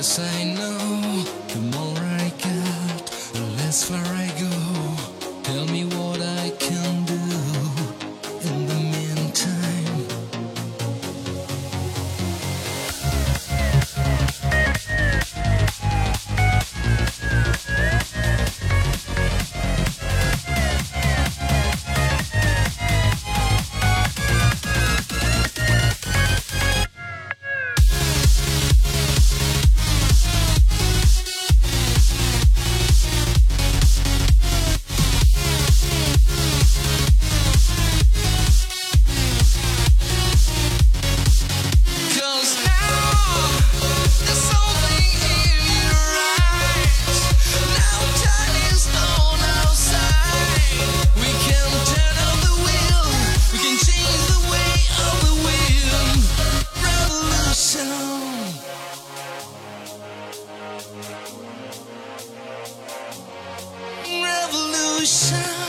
Less I know, the more I got, the less far I go. Tell me what I can do ocean.